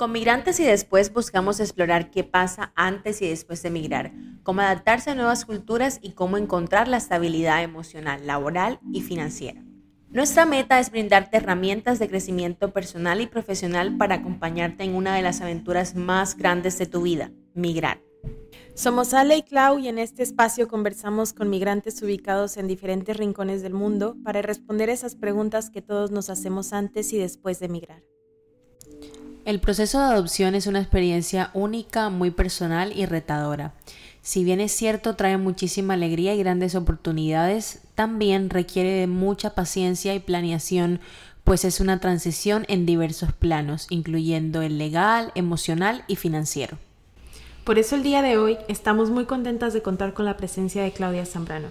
Con migrantes y después buscamos explorar qué pasa antes y después de migrar, cómo adaptarse a nuevas culturas y cómo encontrar la estabilidad emocional, laboral y financiera. Nuestra meta es brindarte herramientas de crecimiento personal y profesional para acompañarte en una de las aventuras más grandes de tu vida, migrar. Somos Ale y Clau y en este espacio conversamos con migrantes ubicados en diferentes rincones del mundo para responder esas preguntas que todos nos hacemos antes y después de migrar. El proceso de adopción es una experiencia única, muy personal y retadora. Si bien es cierto trae muchísima alegría y grandes oportunidades, también requiere de mucha paciencia y planeación, pues es una transición en diversos planos, incluyendo el legal, emocional y financiero. Por eso el día de hoy estamos muy contentas de contar con la presencia de Claudia Zambrano.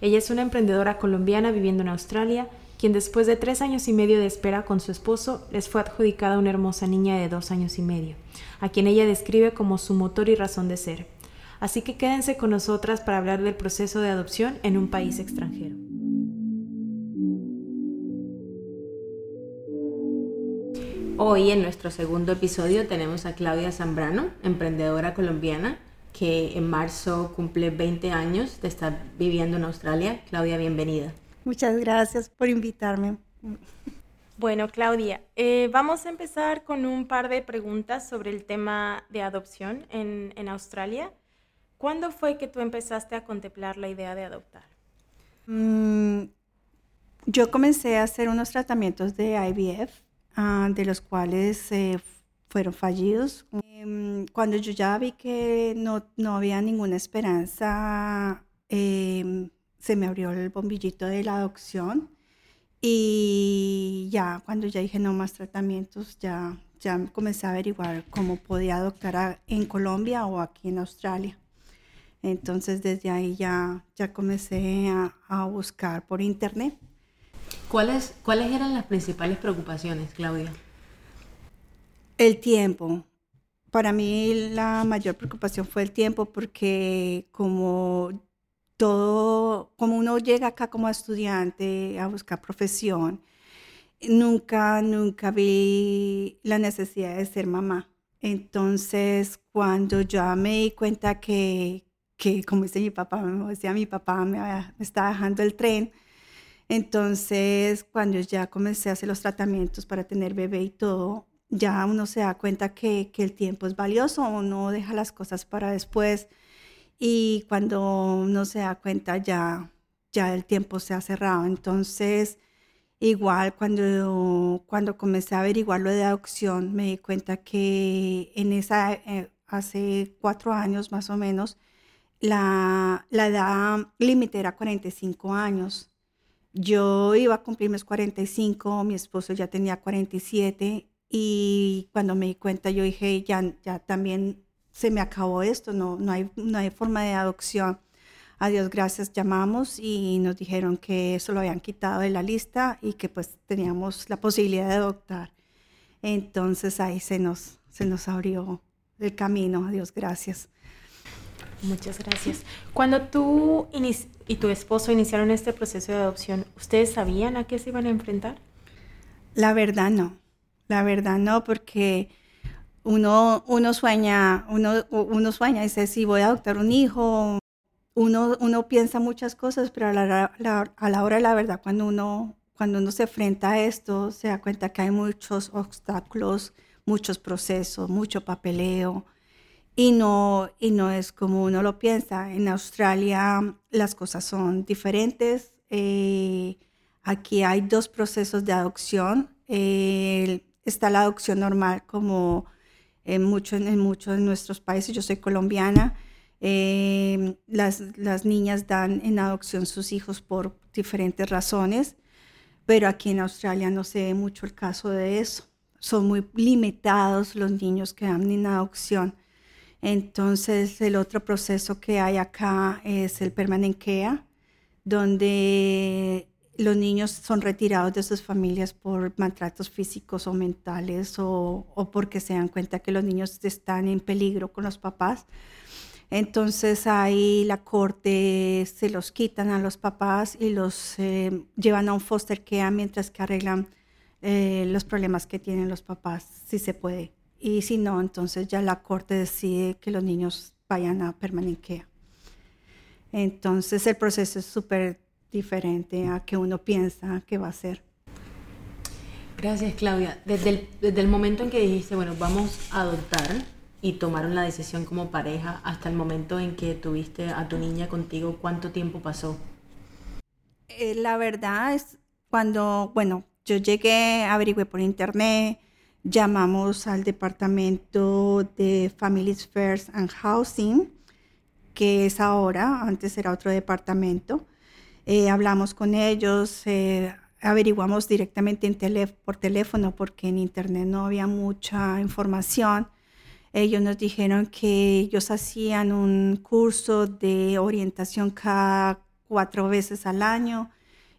Ella es una emprendedora colombiana viviendo en Australia quien después de tres años y medio de espera con su esposo les fue adjudicada una hermosa niña de dos años y medio, a quien ella describe como su motor y razón de ser. Así que quédense con nosotras para hablar del proceso de adopción en un país extranjero. Hoy en nuestro segundo episodio tenemos a Claudia Zambrano, emprendedora colombiana que en marzo cumple 20 años de estar viviendo en Australia. Claudia, bienvenida. Muchas gracias por invitarme. Bueno, Claudia, eh, vamos a empezar con un par de preguntas sobre el tema de adopción en, en, Australia. ¿Cuándo fue que tú empezaste a contemplar la idea de adoptar? Mm, yo comencé a hacer unos tratamientos de IVF, ah, de los cuales eh, fueron fallidos. Em, cuando yo ya vi que no, no había ninguna esperanza, eh, se me abrió el bombillito de la adopción y ya cuando ya dije no más tratamientos, ya, ya comencé a averiguar cómo podía adoptar en Colombia o aquí en Australia. Entonces desde ahí ya, ya comencé a, a buscar por internet. ¿Cuáles, ¿Cuáles eran las principales preocupaciones, Claudia? El tiempo. Para mí la mayor preocupación fue el tiempo porque como todo, como uno llega acá como estudiante a buscar profesión, nunca, nunca vi la necesidad de ser mamá. Entonces, cuando ya me di cuenta que, que como dice mi papá, me decía mi papá, me, me está dejando el tren, entonces cuando ya comencé a hacer los tratamientos para tener bebé y todo, ya uno se da cuenta que, que el tiempo es valioso, uno deja las cosas para después y cuando uno se da cuenta ya, ya el tiempo se ha cerrado. Entonces, igual cuando, cuando comencé a averiguar lo de adopción, me di cuenta que en esa, eh, hace cuatro años más o menos, la, la edad límite era 45 años. Yo iba a cumplir mis 45, mi esposo ya tenía 47 y cuando me di cuenta yo dije, ya, ya también se me acabó esto, no, no, hay, no hay forma de adopción. A Dios gracias llamamos y nos dijeron que eso lo habían quitado de la lista y que pues teníamos la posibilidad de adoptar. Entonces ahí se nos, se nos abrió el camino, a Dios gracias. Muchas gracias. Cuando tú y tu esposo iniciaron este proceso de adopción, ¿ustedes sabían a qué se iban a enfrentar? La verdad no, la verdad no, porque uno, uno sueña, uno, uno sueña dice, si voy a adoptar un hijo, uno, uno piensa muchas cosas, pero a la, a la hora de la verdad, cuando uno, cuando uno se enfrenta a esto, se da cuenta que hay muchos obstáculos, muchos procesos, mucho papeleo, y no, y no es como uno lo piensa. En Australia las cosas son diferentes. Eh, aquí hay dos procesos de adopción. está la adopción normal como en muchos en muchos de nuestros países. Yo soy colombiana. Eh, las, las niñas dan en adopción sus hijos por diferentes razones, pero aquí en Australia no se ve mucho el caso de eso. Son muy limitados los niños que dan en adopción. Entonces, el otro proceso que hay acá es el permanent care, donde los niños son retirados de sus familias por maltratos físicos o mentales o, porque se dan cuenta que los niños están en peligro con los papás. Entonces ahí la corte se los quitan a los papás y los eh, llevan a un foster care mientras que arreglan eh, los problemas que tienen los papás, si se puede. y si no, entonces ya la corte decide que los niños vayan a permanecer. Entonces el proceso es súper diferente a que uno piensa que va a ser. Gracias, Claudia. Desde el, desde el momento en que dijiste, bueno, vamos a adoptar y tomaron la decisión como pareja hasta el momento en que tuviste a tu niña contigo, ¿cuánto tiempo pasó? Eh, la verdad es cuando, bueno, yo llegué, averigüé por internet, llamamos al departamento de Families First and Housing, que es ahora, antes era otro departamento. Eh, hablamos con ellos, eh, averiguamos directamente en por teléfono porque en internet no había mucha información. Ellos nos dijeron que ellos hacían un curso de orientación cada cuatro veces al año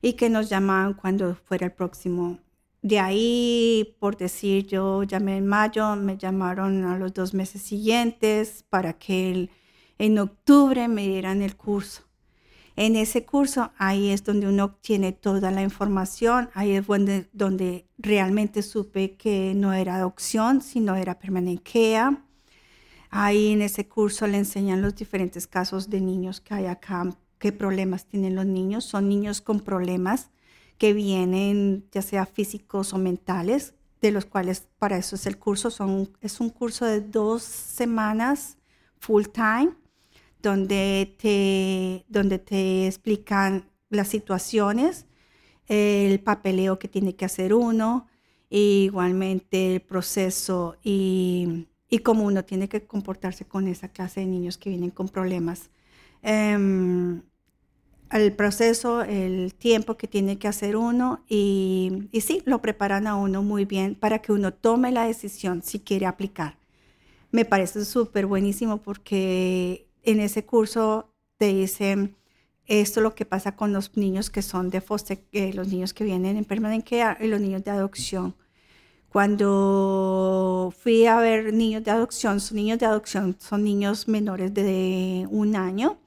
y que nos llamaban cuando fuera el próximo. De ahí, por decir, yo llamé en mayo, me llamaron a los dos meses siguientes para que en octubre me dieran el curso. En ese curso, ahí es donde uno obtiene toda la información, ahí es donde, donde realmente supe que no era adopción, sino era permanencia. Ahí en ese curso le enseñan los diferentes casos de niños que hay acá, qué problemas tienen los niños. Son niños con problemas que vienen ya sea físicos o mentales, de los cuales para eso es el curso. Son, es un curso de dos semanas full time donde te, donde te explican las situaciones, el papeleo que tiene que hacer uno, igualmente el proceso y, y, cómo uno tiene que comportarse con esa clase de niños que vienen con problemas. Em, el proceso, el tiempo que tiene que hacer uno y, y sí, lo preparan a uno muy bien para que uno tome la decisión si quiere aplicar. Me parece súper buenísimo porque en ese curso te dicen esto es lo que pasa con los niños que son de foster, eh, los niños que vienen en permanent care y los niños de adopción. Cuando fui a ver niños de adopción, son niños de adopción, son niños menores de un año.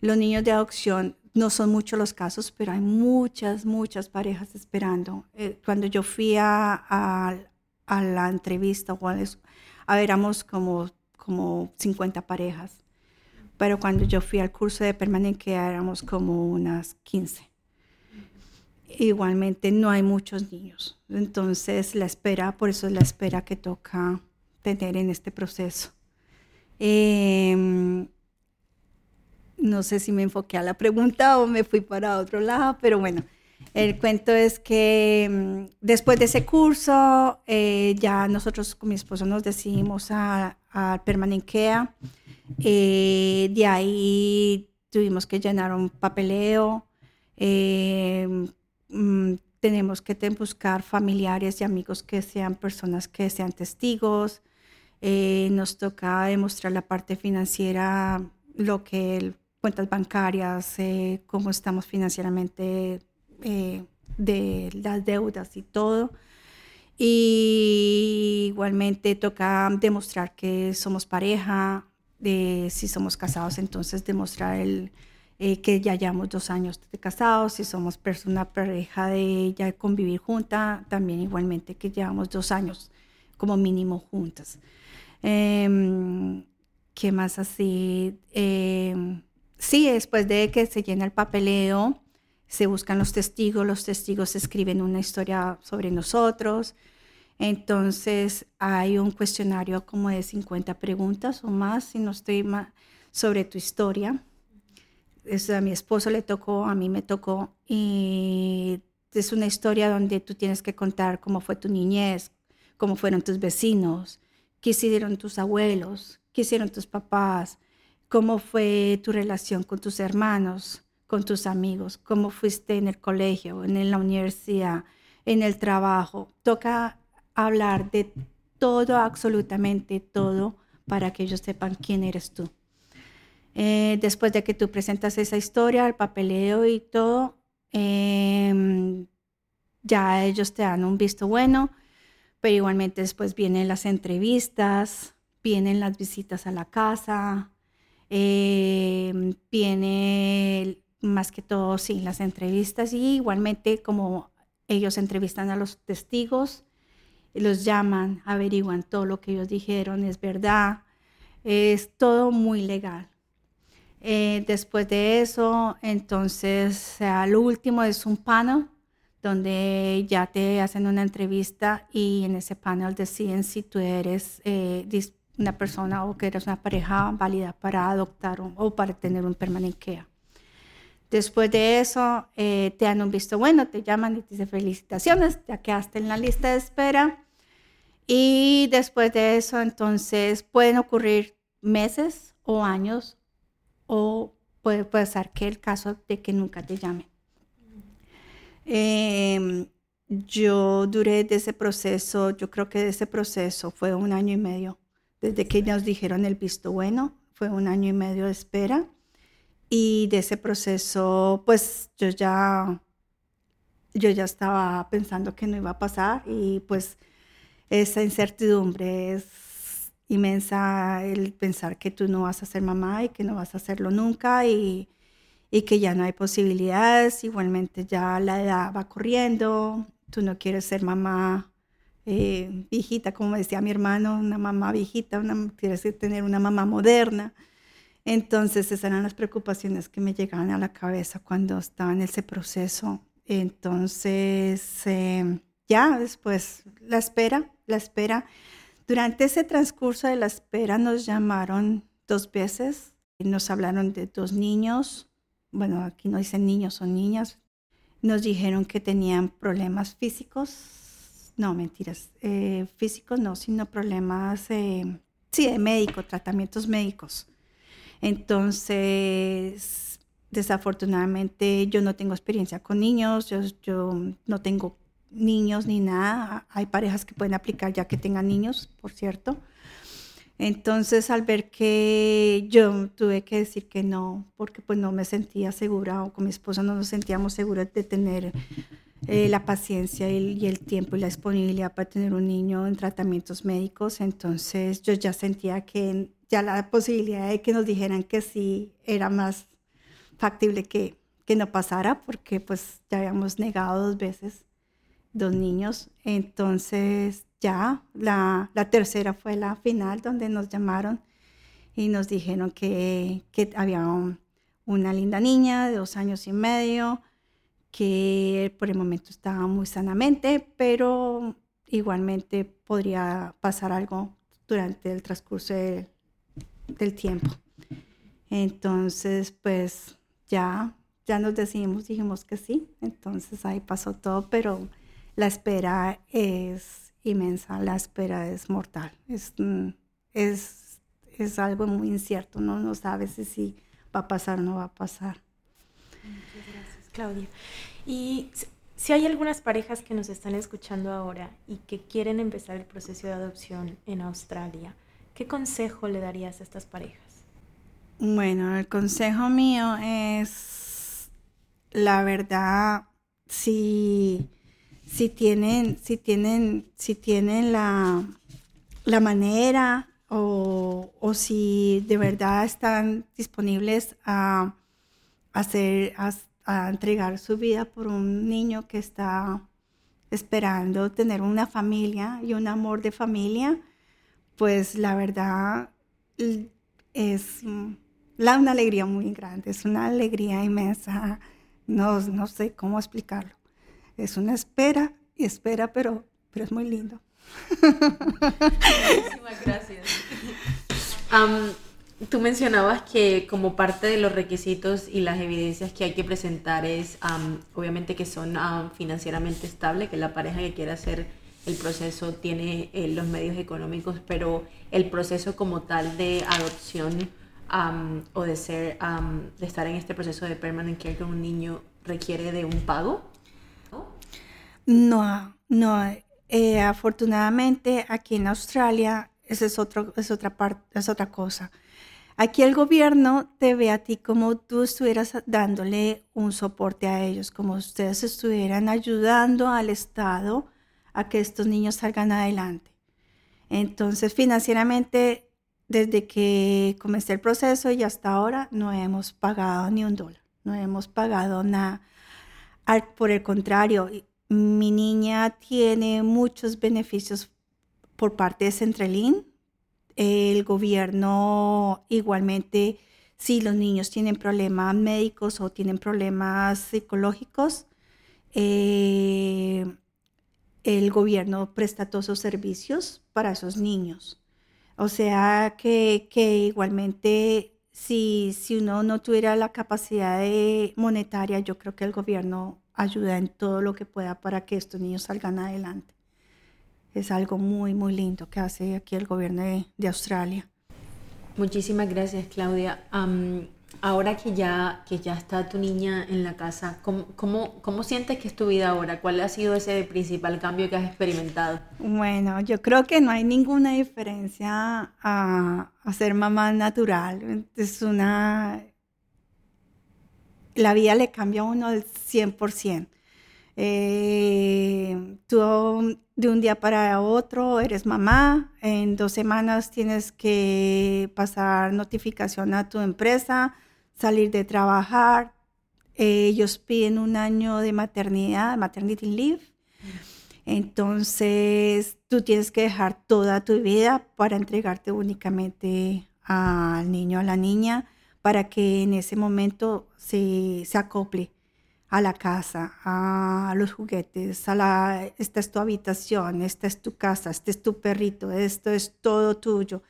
Los niños de adopción no son muchos los casos, pero hay muchas, muchas parejas esperando. Eh, cuando yo fui a, a, la entrevista, a ver, éramos como, como 50 parejas pero cuando yo fui al curso de permanencia éramos como unas 15. Igualmente no hay muchos niños, entonces la espera, por eso es la espera que toca tener en este proceso. Em, no sé si me enfoqué a la pregunta o me fui para otro lado, pero bueno, el cuento es que em, después de ese curso, eh, ya nosotros con mi esposo nos decidimos a, a Permanenquea. Eh, de ahí tuvimos que llenar un papeleo. Eh, mm, tenemos que buscar familiares y amigos que sean personas que sean testigos. Eh, nos toca demostrar la parte financiera, lo que cuentas bancarias, cómo estamos financieramente de las deudas y todo. Y igualmente toca demostrar que somos pareja, de si somos casados, entonces demostrar el, eh, que ya llevamos dos años de casados, si somos persona pareja de ya convivir junta, también igualmente que llevamos dos años como mínimo juntas. Em, ¿Qué más así? Em, sí, después de que se llena el papeleo, se buscan los testigos, los testigos escriben una historia sobre nosotros, entonces hay un cuestionario como de 50 preguntas o más, si no estoy mal, sobre tu historia. Es, a mi esposo le tocó, a mí me tocó, y es una historia donde tú tienes que contar cómo fue tu niñez, cómo fueron tus vecinos, qué hicieron tus abuelos, qué hicieron tus papás, cómo fue tu relación con tus hermanos, con tus amigos, cómo fuiste en el colegio, en la universidad, en el trabajo. Toca hablar de todo, absolutamente todo, para que ellos sepan quién eres tú. Eh, después de que tú presentas esa historia, el papeleo y todo, em, ya ellos te dan un visto bueno, pero igualmente después vienen las entrevistas, vienen las visitas a la casa, eh, viene más que todo, sí, las entrevistas y igualmente como ellos entrevistan a los testigos, los llaman, averiguan todo lo que ellos dijeron, es verdad, es todo muy legal. Eh, después de eso, entonces, lo último es un panel donde ya te hacen una entrevista y en ese panel deciden si tú eres eh, una persona o que eres una pareja válida para adoptar o para tener un permanente Después de eso, eh, te dan un visto bueno, te llaman y te dicen felicitaciones, ya quedaste en la lista de espera. Y después de eso, entonces pueden ocurrir meses o años o puede pasar que el caso de que nunca te llamen. Em, yo duré de ese proceso, yo creo que de ese proceso fue un año y medio desde que nos dijeron el visto bueno, fue un año y medio de espera. Y de ese proceso, pues yo ya, yo ya estaba pensando que no iba a pasar y pues esa incertidumbre es inmensa, el pensar que tú no vas a ser mamá y que no vas a hacerlo nunca y, y que ya no hay posibilidades. Igualmente ya la edad va corriendo, tú no quieres ser mamá eh, viejita, como decía mi hermano, una mamá viejita, quieres tener una mamá moderna. Entonces esas eran las preocupaciones que me llegaban a la cabeza cuando estaba en ese proceso. Entonces, eh, ya después, la espera, la espera. Durante ese transcurso de la espera nos llamaron dos veces, y nos hablaron de dos niños, bueno, aquí no dicen niños, son niñas, nos dijeron que tenían problemas físicos, no, mentiras, eh, físicos no, sino problemas, eh, sí, de médico, tratamientos médicos. Entonces, desafortunadamente yo no tengo experiencia con niños, yo, yo no tengo niños ni nada. Hay parejas que pueden aplicar ya que tengan niños, por cierto. Entonces, al ver que yo tuve que decir que no, porque pues no me sentía segura o con mi esposa no nos sentíamos seguros de tener eh, la paciencia y, el tiempo y la disponibilidad para tener un niño en tratamientos médicos. Entonces yo ya sentía que ya la posibilidad de que nos dijeran que sí era más factible que, que no pasara porque pues ya habíamos negado dos veces dos niños. Entonces ya la, la tercera fue la final donde nos llamaron y nos dijeron que, que había una linda niña de dos años y medio que por el momento estaba muy sanamente, pero igualmente podría pasar algo durante el transcurso del tiempo. Entonces, pues ya, ya nos decidimos, dijimos que sí, entonces ahí pasó todo, pero la espera es inmensa, la espera es mortal, es, mm, es, es algo muy incierto, no, no sabes si va a pasar o no va a pasar. Claudia. Y si hay algunas parejas que nos están escuchando ahora y que quieren empezar el proceso de adopción en Australia, ¿qué consejo le darías a estas parejas? Bueno, el consejo mío es, la verdad, si, si tienen, si tienen, si tienen la, la manera o, o, si de verdad están disponibles a hacer, a entregar su vida por un niño que está esperando tener una familia y un amor de familia, pues la verdad es la, una alegría muy grande, es una alegría inmensa, no, no sé cómo explicarlo. Es una espera y espera, pero, pero es muy lindo. Muchísimas gracias. Tú mencionabas que como parte de los requisitos y las evidencias que hay que presentar es, obviamente, que son financieramente estables, que la pareja que quiera hacer el proceso tiene eh, los medios económicos, pero el proceso como tal de adopción o de ser, de estar en este proceso de permanent care con un niño requiere de un pago. No, no. Eh, afortunadamente aquí en Australia esa es, otro, es otra parte, es otra cosa. Aquí el gobierno te ve a ti como tú estuvieras dándole un soporte a ellos, como ustedes estuvieran ayudando al Estado a que estos niños salgan adelante. Entonces, financieramente, desde que comencé el proceso y hasta ahora, no hemos pagado ni un dólar, no hemos pagado nada. Por el contrario, mi niña tiene muchos beneficios por parte de Centralín. El gobierno igualmente, si los niños tienen problemas médicos o tienen problemas psicológicos, eh, el gobierno presta todos esos servicios para esos niños. O sea que, igualmente si, si uno no tuviera la capacidad monetaria, yo creo que el gobierno ayuda en todo lo que pueda para que estos niños salgan adelante. Es algo muy, muy lindo que hace aquí el gobierno de, Australia. Muchísimas gracias, Claudia. Ahora que ya, que ya está tu niña en la casa, ¿cómo, cómo, cómo sientes que es tu vida ahora? ¿Cuál ha sido ese principal cambio que has experimentado? Bueno, yo creo que no hay ninguna diferencia a, ser mamá natural. Es una la vida le cambia a uno al 100%. Eh, tú de un día para otro eres mamá, en dos semanas tienes que pasar notificación a tu empresa, salir de trabajar. ellos piden un año de maternidad, maternity leave. Entonces tú tienes que dejar toda tu vida para entregarte únicamente al niño, a la niña para que en ese momento se, se acople a la casa, a los juguetes, a la, esta es tu habitación, esta es tu casa, este es tu perrito, esto es todo tuyo.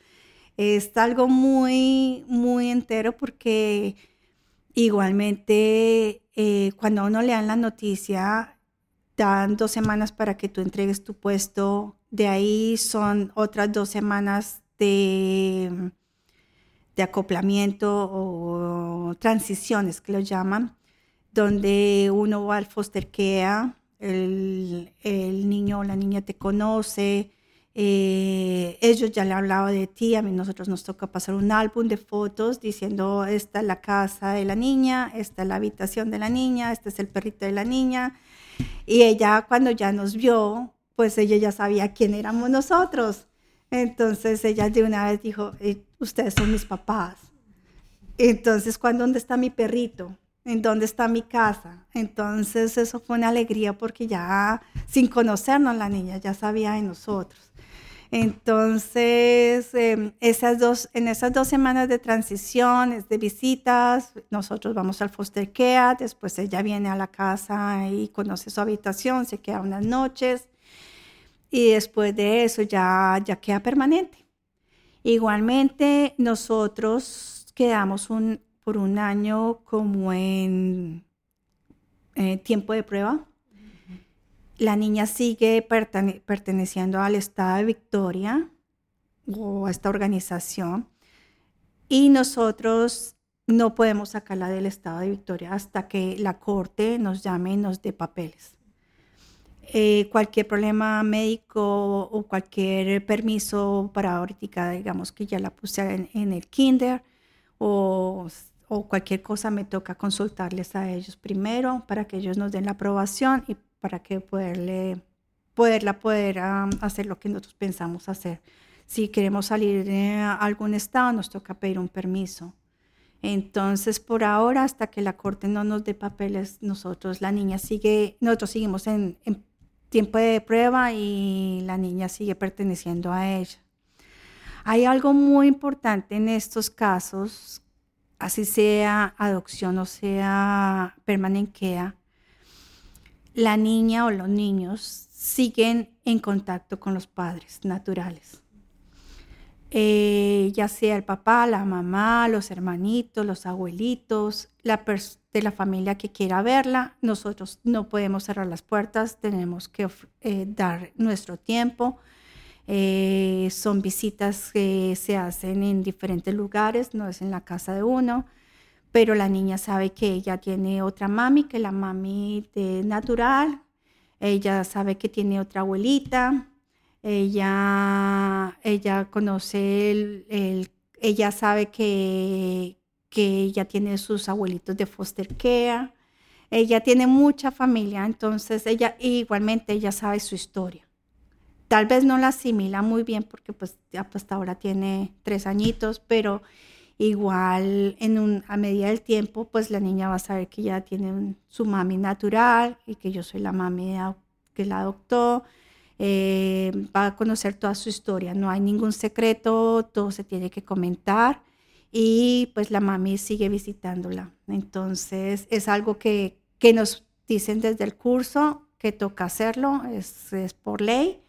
Es algo muy, muy entero porque igualmente eh, cuando a uno le dan la noticia, dan dos semanas para que tú entregues tu puesto, de ahí son otras dos semanas de de acoplamiento o transiciones que lo llaman, donde uno va al foster care, el, niño o la niña te conoce, eh, ellos ya le han de ti, a mí nosotros nos toca pasar un álbum de fotos diciendo esta es la casa de la niña, esta es la habitación de la niña, este es el perrito de la niña. Y ella cuando ya nos vio, pues ella ya sabía quién éramos nosotros. Entonces ella de una vez dijo, eh, ustedes son mis papás. Entonces, ¿dónde está mi perrito? ¿En dónde está mi casa? Entonces eso fue una alegría porque ya sin conocernos la niña ya sabía de nosotros. Entonces, em, esas dos, en esas dos semanas de transición, de visitas, nosotros vamos al foster care, después ella viene a la casa y conoce su habitación, se queda unas noches y después de eso ya, ya queda permanente. Igualmente, nosotros quedamos un, por un año como en eh, tiempo de prueba. La niña sigue perteneciendo al Estado de Victoria o a esta organización y nosotros no podemos sacarla del Estado de Victoria hasta que la corte nos llame y nos dé papeles. Eh, cualquier problema médico o cualquier permiso para ahorita, digamos que ya la puse en, el kinder o, o, cualquier cosa, me toca consultarles a ellos primero para que ellos nos den la aprobación y para que poderle, poderla poder hacer lo que nosotros pensamos hacer. Si queremos salir de algún estado, nos toca pedir un permiso. Entonces, por ahora, hasta que la corte no nos dé papeles, nosotros, la niña sigue, nosotros seguimos en, en tiempo de prueba y la niña sigue perteneciendo a ella. Hay algo muy importante en estos casos, así sea adopción o sea permanente la niña o los niños siguen en contacto con los padres naturales. Eh, ya sea el papá, la mamá, los hermanitos, los abuelitos, la de la familia que quiera verla. Nosotros no podemos cerrar las puertas, tenemos que eh, dar nuestro tiempo. Eh, son visitas que se hacen en diferentes lugares, no es en la casa de uno, pero la niña sabe que ella tiene otra mami, que la mami de natural, ella sabe que tiene otra abuelita, ella, ella conoce el, ella sabe que, que ella tiene sus abuelitos de foster care, ella tiene mucha familia, entonces ella igualmente ella sabe su historia. Tal vez no la asimila muy bien porque pues pues, hasta ahora tiene tres añitos, pero igual en un, a medida del tiempo pues la niña va a saber que ya tiene su mami natural y que yo soy la mami que la adoptó, eh, va a conocer toda su historia. No hay ningún secreto, todo se tiene que comentar y pues la mami sigue visitándola. Entonces es algo que, que nos dicen desde el curso que toca hacerlo, es, es por ley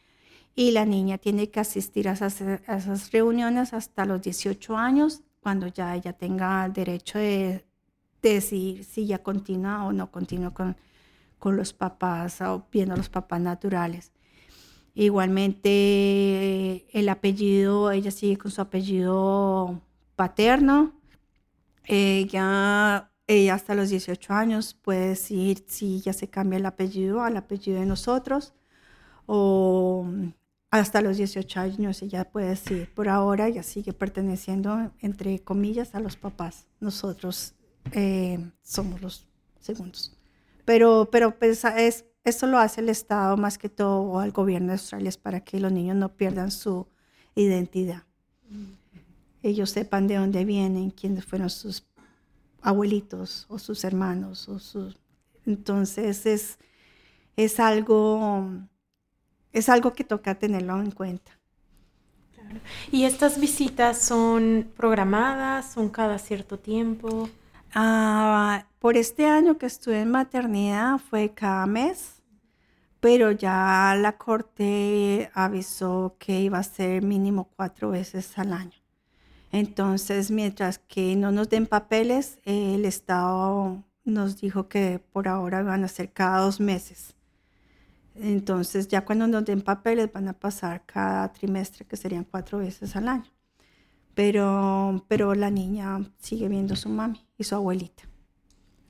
y la niña tiene que asistir a esas, a esas, reuniones hasta los 18 años, cuando ya ella tenga el derecho de, decidir si ya continúa o no continúa con, con los papás o viendo a los papás naturales. Igualmente el apellido, ella sigue con su apellido paterno. Ella, ella hasta los 18 años puede decir si ya se cambia el apellido al apellido de nosotros o hasta los 18 años ella puede decir, por ahora ella sigue perteneciendo, entre comillas, a los papás. Nosotros eh, somos los segundos. Pero, pero pues, es, esto lo hace el Estado más que todo o el gobierno de Australia es para que los niños no pierdan su identidad. Ellos sepan de dónde vienen, quiénes fueron sus abuelitos o sus hermanos. O sus... Entonces es, es, algo, es algo que toca tenerlo en cuenta. ¿Y estas visitas son programadas? ¿Son cada cierto tiempo? Ah, por este año que estuve en maternidad fue cada mes, pero ya la corte avisó que iba a ser mínimo cuatro veces al año. Entonces, mientras que no nos den papeles, el Estado nos dijo que por ahora van a ser cada dos meses. Entonces, ya cuando nos den papeles van a pasar cada trimestre, que serían cuatro veces al año pero, pero la niña sigue viendo a su mami y su abuelita.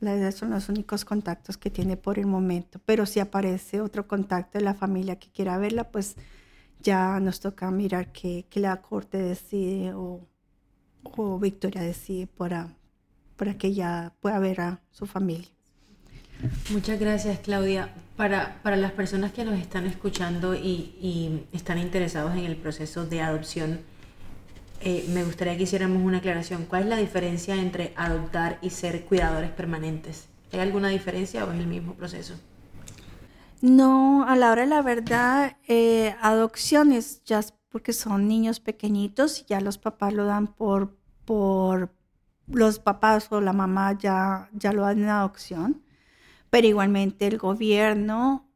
Esos son los únicos contactos que tiene por el momento. Pero si aparece otro contacto de la familia que quiera verla, pues ya nos toca mirar qué, la corte decide o, o Victoria decide para, para que ella pueda ver a su familia. Muchas gracias, Claudia. Para, para las personas que nos están escuchando y, y están interesados en el proceso de adopción, eh, me gustaría que hiciéramos una aclaración. ¿Cuál es la diferencia entre adoptar y ser cuidadores permanentes? ¿Hay alguna diferencia o es el mismo proceso? No, a la hora de la verdad, eh, adopciones ya porque son niños pequeñitos y ya los papás lo dan por, por los papás o la mamá ya, ya lo dan en adopción, pero igualmente el gobierno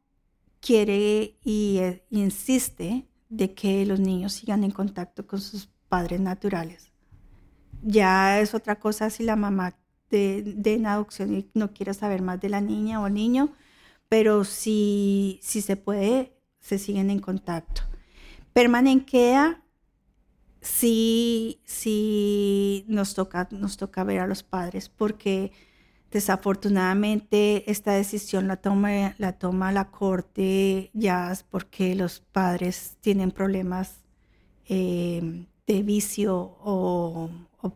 quiere y eh, insiste de que los niños sigan en contacto con sus padres naturales. Ya es otra cosa si la mamá de, de en adopción no quiere saber más de la niña o niño, pero si, si se puede, se siguen en contacto. Permanenquea, sí, sí nos toca, nos toca ver a los padres, porque desafortunadamente esta decisión la toma, la toma la corte ya porque los padres tienen problemas eh, de vicio o,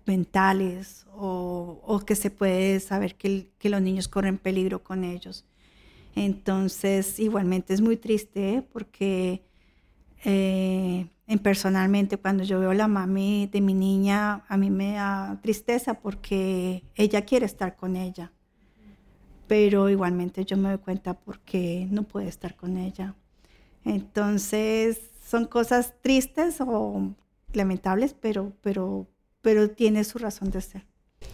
mentales o, que se puede saber que, los niños corren peligro con ellos. Entonces, igualmente es muy triste porque eh, personalmente cuando yo veo la mami de mi niña, a mí me da tristeza porque ella quiere estar con ella. Pero igualmente yo me doy cuenta porque no puede estar con ella. Entonces, son cosas tristes o lamentables, pero, pero, pero tiene su razón de ser.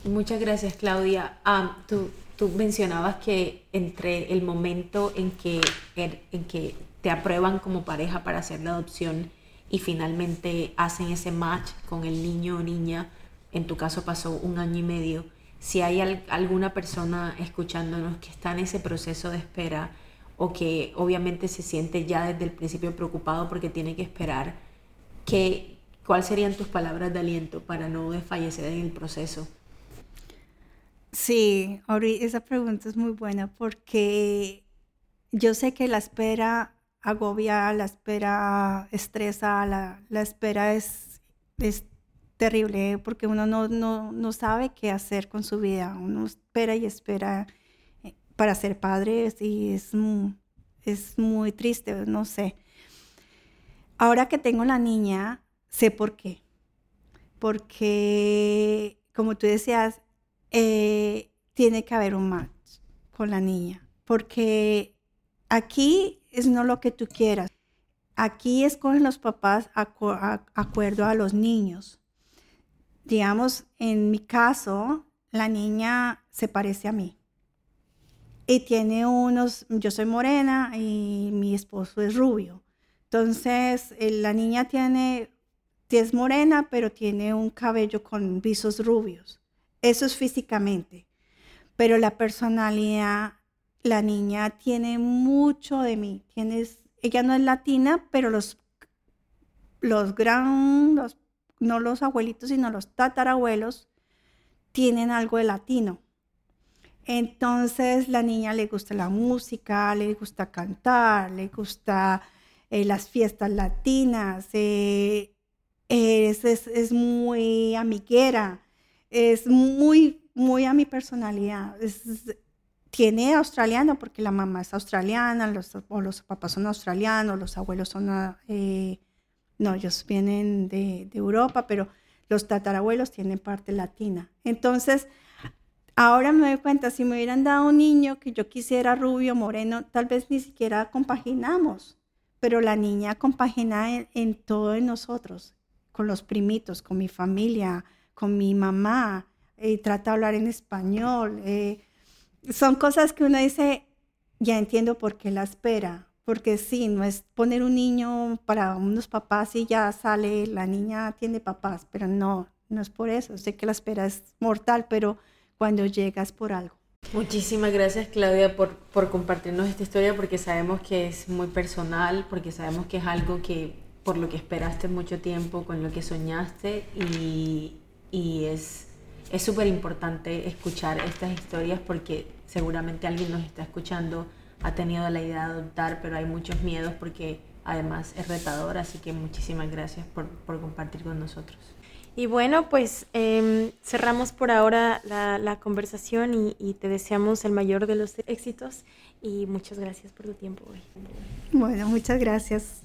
Muchas gracias, Claudia. Ah, tú, tú mencionabas que entre el momento en que, en que te aprueban como pareja para hacer la adopción y finalmente hacen ese match con el niño o niña, en tu caso pasó un año y medio, si hay alguna persona escuchándonos que está en ese proceso de espera o que obviamente se siente ya desde el principio preocupado porque tiene que esperar, que ¿Cuáles serían tus palabras de aliento para no desfallecer en el proceso? Sí, esa pregunta es muy buena porque yo sé que la espera agobia, la espera estresa, la, la espera es, es terrible porque uno no, no, no, sabe qué hacer con su vida. Uno espera y espera eh, para ser padre y es es muy triste, no sé. Ahora que tengo la niña, Sé por qué. Porque, como tú decías, eh, tiene que haber un match con la niña. Porque aquí es no lo que tú quieras. Aquí escogen los papás acuerdo a los niños. Digamos, en mi caso, la niña se parece a mí. Y tiene unos, yo soy morena y mi esposo es rubio. Entonces, eh, la niña tiene, es morena, pero tiene un cabello con visos rubios. Eso es físicamente. Pero la personalidad, la niña tiene mucho de mí. Tienes, ella no es latina, pero los, los gran, no los abuelitos, sino los tatarabuelos, tienen algo de latino. Entonces la niña le gusta la música, le gusta cantar, le gusta eh, las fiestas latinas, eh, es, muy amiguera, es muy, muy a mi personalidad. Tiene australiano porque la mamá es australiana, los, o los papás son australianos, los abuelos son, eh, no, ellos vienen de, Europa, pero los tatarabuelos tienen parte latina. Entonces, Ahora me doy cuenta, si me hubieran dado un niño que yo quisiera rubio, moreno, tal vez ni siquiera compaginamos, pero la niña compagina en, todo en nosotros, con los primitos, con mi familia, con mi mamá, y trata de hablar en español. Eh, son cosas que uno dice, ya entiendo por qué la espera, porque sí, no es poner un niño para unos papás y ya sale, la niña tiene papás, pero no, no es por eso. Sé que la espera es mortal, pero cuando llegas por algo. Muchísimas gracias Claudia por, por compartirnos esta historia porque sabemos que es muy personal, porque sabemos que es algo que por lo que esperaste mucho tiempo, con lo que soñaste y, y es es súper importante escuchar estas historias porque seguramente alguien nos está escuchando, ha tenido la idea de adoptar, pero hay muchos miedos porque además es retador, así que muchísimas gracias por, por compartir con nosotros. Y bueno, pues em, cerramos por ahora la, la conversación y, y, te deseamos el mayor de los éxitos y muchas gracias por tu tiempo hoy. Bueno, muchas gracias.